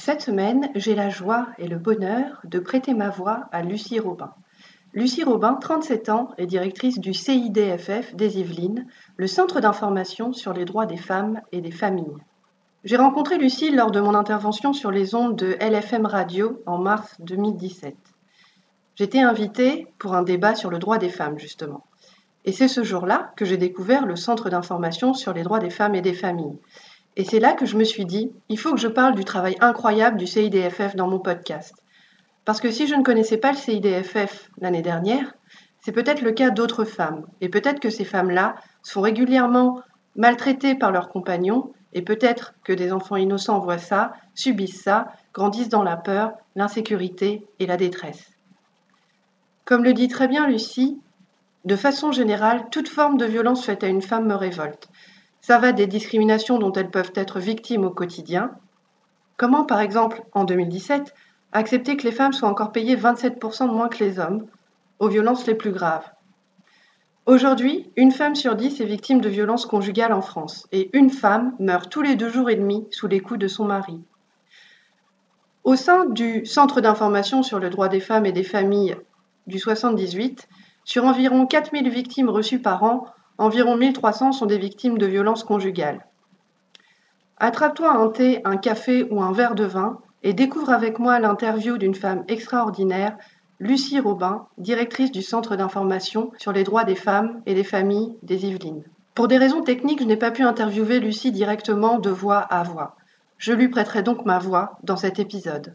Cette semaine, j'ai la joie et le bonheur de prêter ma voix à Lucie Robin. Lucie Robin, 37 ans, est directrice du CIDFF des Yvelines, le centre d'information sur les droits des femmes et des familles. J'ai rencontré Lucie lors de mon intervention sur les ondes de LFM Radio en mars 2017. J'étais invitée pour un débat sur le droit des femmes, justement. Et c'est ce jour-là que j'ai découvert le centre d'information sur les droits des femmes et des familles. Et c'est là que je me suis dit, il faut que je parle du travail incroyable du CIDFF dans mon podcast. Parce que si je ne connaissais pas le CIDFF l'année dernière, c'est peut-être le cas d'autres femmes. Et peut-être que ces femmes-là sont régulièrement maltraitées par leurs compagnons, et peut-être que des enfants innocents voient ça, subissent ça, grandissent dans la peur, l'insécurité et la détresse. Comme le dit très bien Lucie, de façon générale, toute forme de violence faite à une femme me révolte. Ça va des discriminations dont elles peuvent être victimes au quotidien. Comment, par exemple, en 2017, Accepter que les femmes soient encore payées 27% de moins que les hommes, aux violences les plus graves? Aujourd'hui, une femme sur dix est victime de violences conjugales en France et une femme meurt tous les deux jours et demi sous les coups de son mari. Au sein du Centre d'information sur le droit des femmes et des familles du 78, sur environ 4000 victimes reçues par an, environ 1300 sont des victimes de violences conjugales. Attrape-toi un thé, un café ou un verre de vin et découvre avec moi l'interview d'une femme extraordinaire, Lucie Robin, directrice du Centre d'information sur les droits des femmes et des familles des Yvelines. Pour des raisons techniques, je n'ai pas pu interviewer Lucie directement de voix à voix. Je lui prêterai donc ma voix dans cet épisode.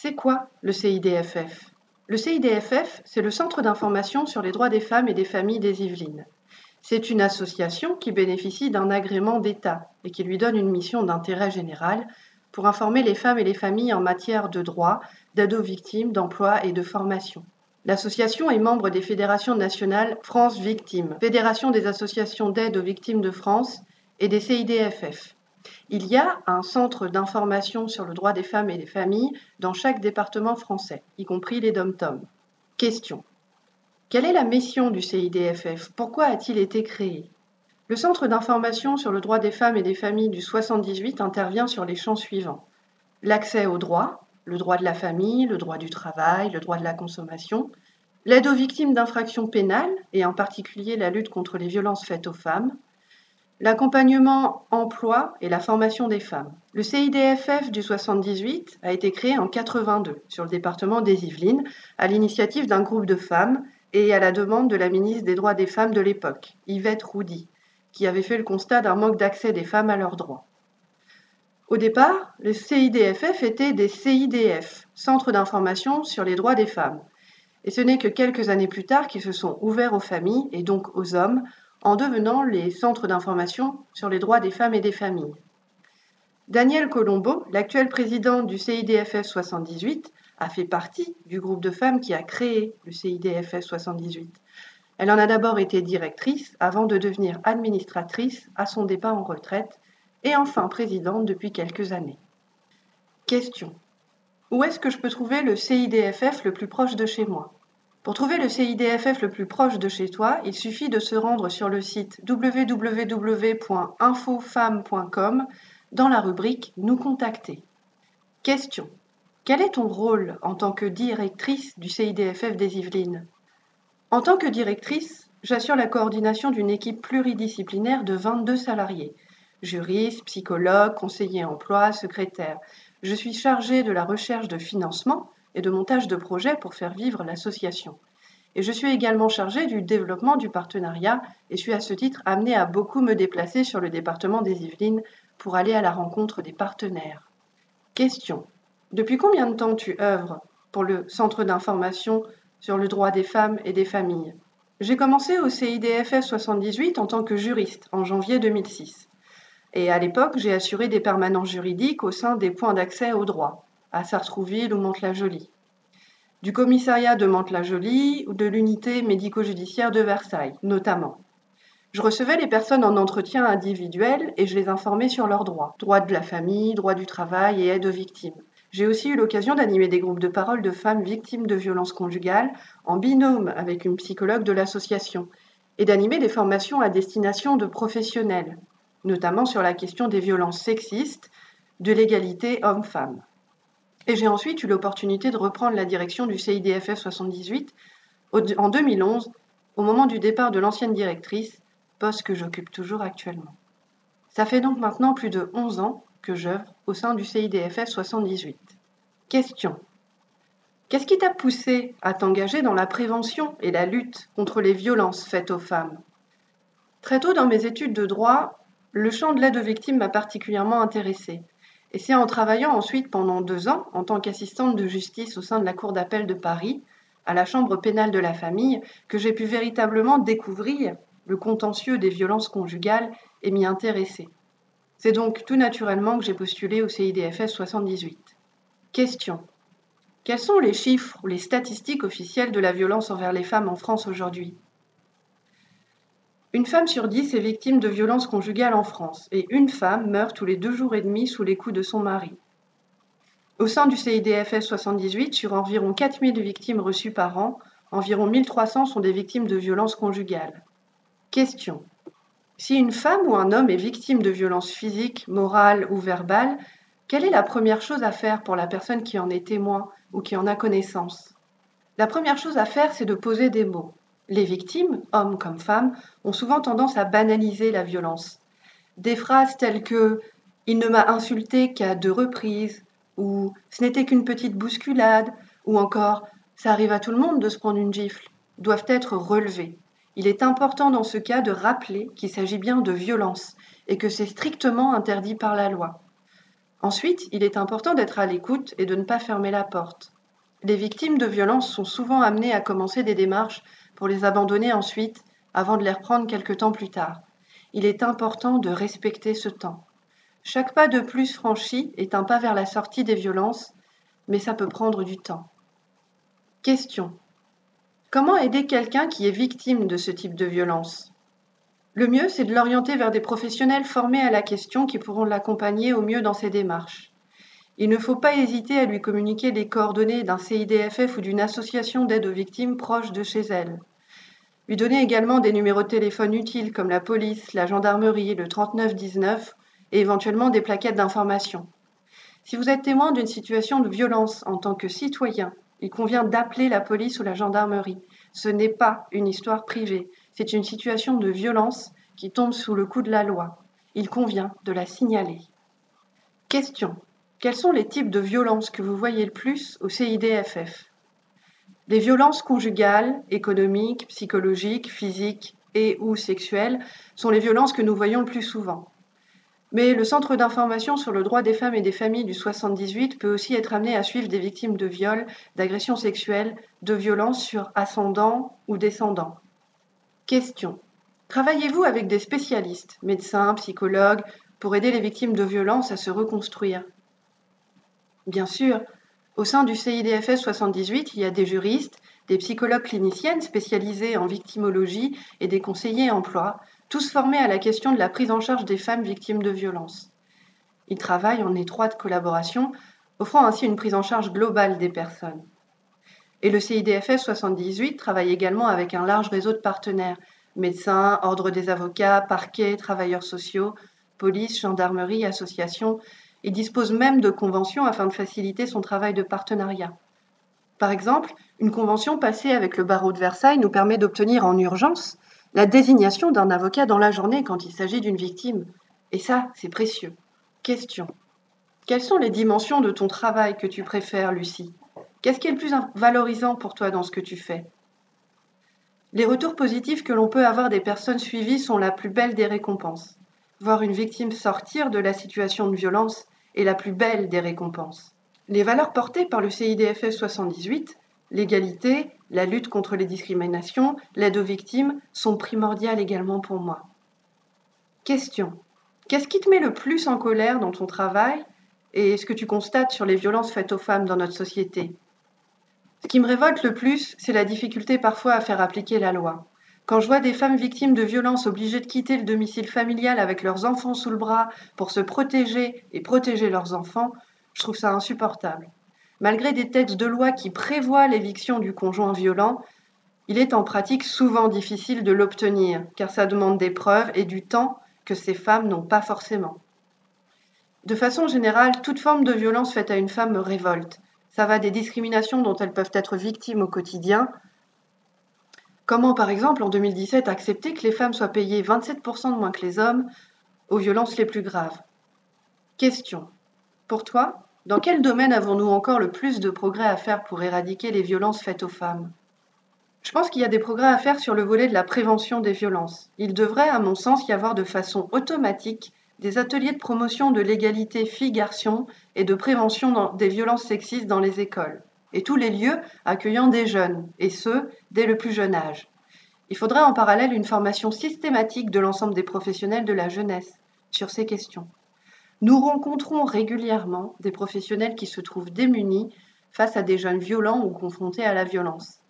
C'est quoi le CIDFF Le CIDFF, c'est le Centre d'information sur les droits des femmes et des familles des Yvelines. C'est une association qui bénéficie d'un agrément d'État et qui lui donne une mission d'intérêt général pour informer les femmes et les familles en matière de droit, d'aide aux victimes, d'emploi et de formation. L'association est membre des fédérations nationales France Victimes, Fédération des associations d'aide aux victimes de France et des CIDFF. Il y a un centre d'information sur le droit des femmes et des familles dans chaque département français, y compris les dom-tom. Question. Quelle est la mission du CIDFF Pourquoi a-t-il été créé? Le Centre d'information sur le droit des femmes et des familles du 78 intervient sur les champs suivants. L'accès au droit, le droit de la famille, le droit du travail, le droit de la consommation, l'aide aux victimes d'infractions pénales, et en particulier la lutte contre les violences faites aux femmes, l'accompagnement emploi et la formation des femmes. Le CIDFF du 78 a été créé en 82 sur le département des Yvelines à l'initiative d'un groupe de femmes et à la demande de la ministre des Droits des Femmes de l'époque, Yvette Roudy, qui avait fait le constat d'un manque d'accès des femmes à leurs droits. Au départ, les CIDFF étaient des CIDF, Centres d'information sur les droits des femmes, et ce n'est que quelques années plus tard qu'ils se sont ouverts aux familles et donc aux hommes en devenant les centres d'information sur les droits des femmes et des familles. Daniel Colombo, l'actuel président du CIDFF 78, a fait partie du groupe de femmes qui a créé le CIDFS 78. Elle en a d'abord été directrice avant de devenir administratrice à son départ en retraite et enfin présidente depuis quelques années. Question. Où est-ce que je peux trouver le CIDFF le plus proche de chez moi? Pour trouver le CIDFF le plus proche de chez toi, il suffit de se rendre sur le site www.infofemmes.com dans la rubrique Nous contacter. Question. Quel est ton rôle en tant que directrice du CIDFF des Yvelines? En tant que directrice, j'assure la coordination d'une équipe pluridisciplinaire de 22 salariés, juristes, psychologues, conseillers emploi, secrétaires. Je suis chargée de la recherche de financement et de montage de projets pour faire vivre l'association. Et je suis également chargée du développement du partenariat et suis à ce titre amenée à beaucoup me déplacer sur le département des Yvelines pour aller à la rencontre des partenaires. Question. Depuis combien de temps tu œuvres pour le Centre d'information sur le droit des femmes et des familles? J'ai commencé au CIDFS 78 en tant que juriste en janvier 2006. Et à l'époque, j'ai assuré des permanences juridiques au sein des points d'accès au droit, à Sartrouville ou Mantes-la-Jolie, du commissariat de Mantes-la-Jolie ou de l'unité médico-judiciaire de Versailles, notamment. Je recevais les personnes en entretien individuel et je les informais sur leurs droits. Droits de la famille, droits du travail et aide aux victimes. J'ai aussi eu l'occasion d'animer des groupes de parole de femmes victimes de violences conjugales en binôme avec une psychologue de l'association et d'animer des formations à destination de professionnels, notamment sur la question des violences sexistes, de l'égalité homme-femme. Et j'ai ensuite eu l'opportunité de reprendre la direction du CIDFF 78 en 2011, au moment du départ de l'ancienne directrice, poste que j'occupe toujours actuellement. Ça fait donc maintenant plus de 11 ans que j'œuvre au sein du CIDFF 78. Question. Qu'est-ce qui t'a poussé à t'engager dans la prévention et la lutte contre les violences faites aux femmes? Très tôt dans mes études de droit, le champ de l'aide aux victimes m'a particulièrement intéressée. Et c'est en travaillant ensuite pendant deux ans en tant qu'assistante de justice au sein de la Cour d'appel de Paris, à la Chambre pénale de la famille, que j'ai pu véritablement découvrir le contentieux des violences conjugales et m'y intéresser. C'est donc tout naturellement que j'ai postulé au CIDFS 78. Question. Quels sont les chiffres ou les statistiques officielles de la violence envers les femmes en France aujourd'hui? Une femme sur dix est victime de violences conjugales en France et une femme meurt tous les deux jours et demi sous les coups de son mari. Au sein du CIDFS 78, sur environ 4000 victimes reçues par an, environ 1300 sont des victimes de violences conjugales. Question. Si une femme ou un homme est victime de violences physiques, morales ou verbales, quelle est la première chose à faire pour la personne qui en est témoin ou qui en a connaissance? La première chose à faire, c'est de poser des mots. Les victimes, hommes comme femmes, ont souvent tendance à banaliser la violence. Des phrases telles que Il ne m'a insulté qu'à deux reprises, ou Ce n'était qu'une petite bousculade, ou encore Ça arrive à tout le monde de se prendre une gifle, doivent être relevées. Il est important dans ce cas de rappeler qu'il s'agit bien de violence et que c'est strictement interdit par la loi. Ensuite, il est important d'être à l'écoute et de ne pas fermer la porte. Les victimes de violences sont souvent amenées à commencer des démarches pour les abandonner ensuite avant de les reprendre quelque temps plus tard. Il est important de respecter ce temps. Chaque pas de plus franchi est un pas vers la sortie des violences, mais ça peut prendre du temps. Question. Comment aider quelqu'un qui est victime de ce type de violence? Le mieux, c'est de l'orienter vers des professionnels formés à la question qui pourront l'accompagner au mieux dans ses démarches. Il ne faut pas hésiter à lui communiquer les coordonnées d'un CIDFF ou d'une association d'aide aux victimes proche de chez elle. Lui donner également des numéros de téléphone utiles comme la police, la gendarmerie, le 3919 et éventuellement des plaquettes d'information. Si vous êtes témoin d'une situation de violence en tant que citoyen il convient d'appeler la police ou la gendarmerie. Ce n'est pas une histoire privée, c'est une situation de violence qui tombe sous le coup de la loi. Il convient de la signaler. Question. Quels sont les types de violences que vous voyez le plus au CIDFF Les violences conjugales, économiques, psychologiques, physiques et ou sexuelles sont les violences que nous voyons le plus souvent. Mais le Centre d'information sur le droit des femmes et des familles du 78 peut aussi être amené à suivre des victimes de viols, d'agressions sexuelles, de violences sur ascendants ou descendants. Question. Travaillez-vous avec des spécialistes, médecins, psychologues, pour aider les victimes de violences à se reconstruire? Bien sûr, au sein du CIDFS 78, il y a des juristes, des psychologues cliniciennes spécialisées en victimologie et des conseillers emploi, tous formés à la question de la prise en charge des femmes victimes de violences. Ils travaillent en étroite collaboration, offrant ainsi une prise en charge globale des personnes. Et le CIDFS 78 travaille également avec un large réseau de partenaires médecins, ordre des avocats, parquets, travailleurs sociaux, police, gendarmerie, associations, et dispose même de conventions afin de faciliter son travail de partenariat. Par exemple, une convention passée avec le barreau de Versailles nous permet d'obtenir en urgence la désignation d'un avocat dans la journée quand il s'agit d'une victime. Et ça, c'est précieux. Question. Quelles sont les dimensions de ton travail que tu préfères, Lucie? Qu'est-ce qui est le plus valorisant pour toi dans ce que tu fais? Les retours positifs que l'on peut avoir des personnes suivies sont la plus belle des récompenses. Voir une victime sortir de la situation de violence est la plus belle des récompenses. Les valeurs portées par le CIDFS 78 L'égalité, la lutte contre les discriminations, l'aide aux victimes sont primordiales également pour moi. Question. Qu'est-ce qui te met le plus en colère dans ton travail et ce que tu constates sur les violences faites aux femmes dans notre société? Ce qui me révolte le plus, c'est la difficulté parfois à faire appliquer la loi. Quand je vois des femmes victimes de violences obligées de quitter le domicile familial avec leurs enfants sous le bras pour se protéger et protéger leurs enfants, je trouve ça insupportable. Malgré des textes de loi qui prévoient l'éviction du conjoint violent, il est en pratique souvent difficile de l'obtenir, car ça demande des preuves et du temps que ces femmes n'ont pas forcément. De façon générale, toute forme de violence faite à une femme me révolte. Ça va des discriminations dont elles peuvent être victimes au quotidien Comment, par exemple, en 2017, accepter que les femmes soient payées 27% de moins que les hommes aux violences les plus graves? Question. Pour toi, dans quel domaine avons-nous encore le plus de progrès à faire pour éradiquer les violences faites aux femmes? Je pense qu'il y a des progrès à faire sur le volet de la prévention des violences. Il devrait, à mon sens, y avoir de façon automatique des ateliers de promotion de l'égalité filles-garçons et de prévention des violences sexistes dans les écoles et tous les lieux accueillant des jeunes, et ce, dès le plus jeune âge. Il faudrait en parallèle une formation systématique de l'ensemble des professionnels de la jeunesse sur ces questions. Nous rencontrons régulièrement des professionnels qui se trouvent démunis face à des jeunes violents ou confrontés à la violence.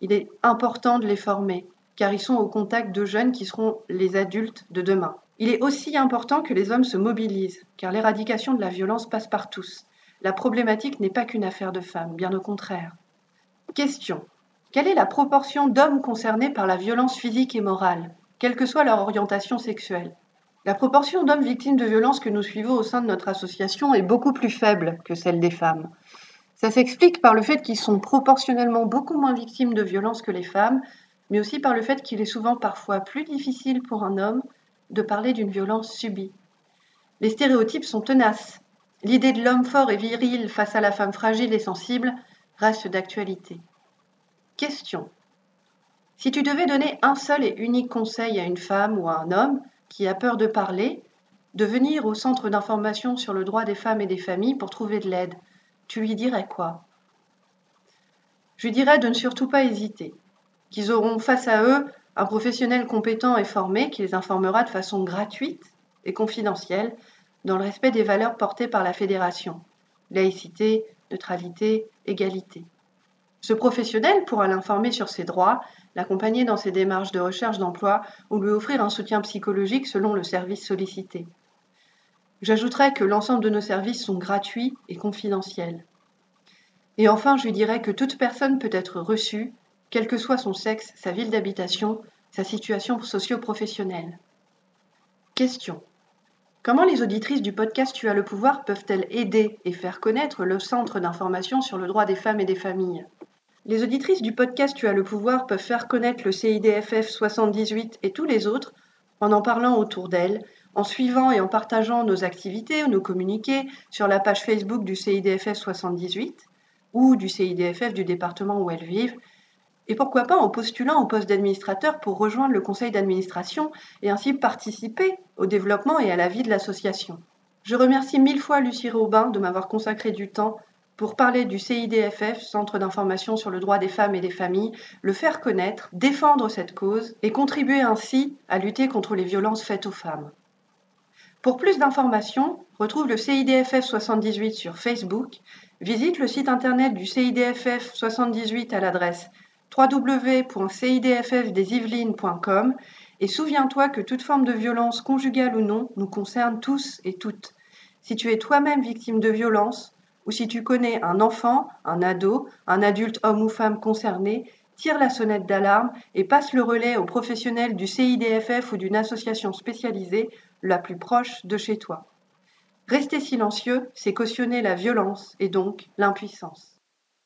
Il est important de les former, car ils sont au contact de jeunes qui seront les adultes de demain. Il est aussi important que les hommes se mobilisent, car l'éradication de la violence passe par tous, la problématique n'est pas qu'une affaire de femmes, bien au contraire. Question. Quelle est la proportion d'hommes concernés par la violence physique et morale, quelle que soit leur orientation sexuelle? La proportion d'hommes victimes de violences que nous suivons au sein de notre association est beaucoup plus faible que celle des femmes. Ça s'explique par le fait qu'ils sont proportionnellement beaucoup moins victimes de violences que les femmes, mais aussi par le fait qu'il est souvent parfois plus difficile pour un homme de parler d'une violence subie. Les stéréotypes sont tenaces L'idée de l'homme fort et viril face à la femme fragile et sensible reste d'actualité. Question. Si tu devais donner un seul et unique conseil à une femme ou à un homme qui a peur de parler, de venir au centre d'information sur le droit des femmes et des familles pour trouver de l'aide, tu lui dirais quoi? Je lui dirais de ne surtout pas hésiter, qu'ils auront face à eux un professionnel compétent et formé qui les informera de façon gratuite et confidentielle dans le respect des valeurs portées par la Fédération laïcité, neutralité, égalité. Ce professionnel pourra l'informer sur ses droits, l'accompagner dans ses démarches de recherche d'emploi ou lui offrir un soutien psychologique selon le service sollicité. J'ajouterai que l'ensemble de nos services sont gratuits et confidentiels. Et enfin, je lui dirais que toute personne peut être reçue, quel que soit son sexe, sa ville d'habitation, sa situation socio-professionnelle. Question. Comment les auditrices du podcast Tu as le pouvoir peuvent-elles aider et faire connaître le Centre d'information sur le droit des femmes et des familles? Les auditrices du podcast Tu as le pouvoir peuvent faire connaître le CIDFF 78 et tous les autres en en parlant autour d'elles, en suivant et en partageant nos activités, nos communiqués sur la page Facebook du CIDFF 78 ou du CIDFF du département où elles vivent, et pourquoi pas en postulant au poste d'administrateur pour rejoindre le conseil d'administration et ainsi participer au développement et à la vie de l'association. Je remercie mille fois Lucie Robin de m'avoir consacré du temps pour parler du CIDFF, Centre d'information sur le droit des femmes et des familles, le faire connaître, défendre cette cause et contribuer ainsi à lutter contre les violences faites aux femmes. Pour plus d'informations, retrouve le CIDFF 78 sur Facebook, visite le site internet du CIDFF 78 à l'adresse www.cidffdesyvelines.com et souviens-toi que toute forme de violence, conjugale ou non, nous concerne tous et toutes. Si tu es toi-même victime de violence, ou si tu connais un enfant, un ado, un adulte homme ou femme concerné, tire la sonnette d'alarme et passe le relais aux professionnels du CIDFF ou d'une association spécialisée la plus proche de chez toi. Rester silencieux, c'est cautionner la violence et donc l'impuissance.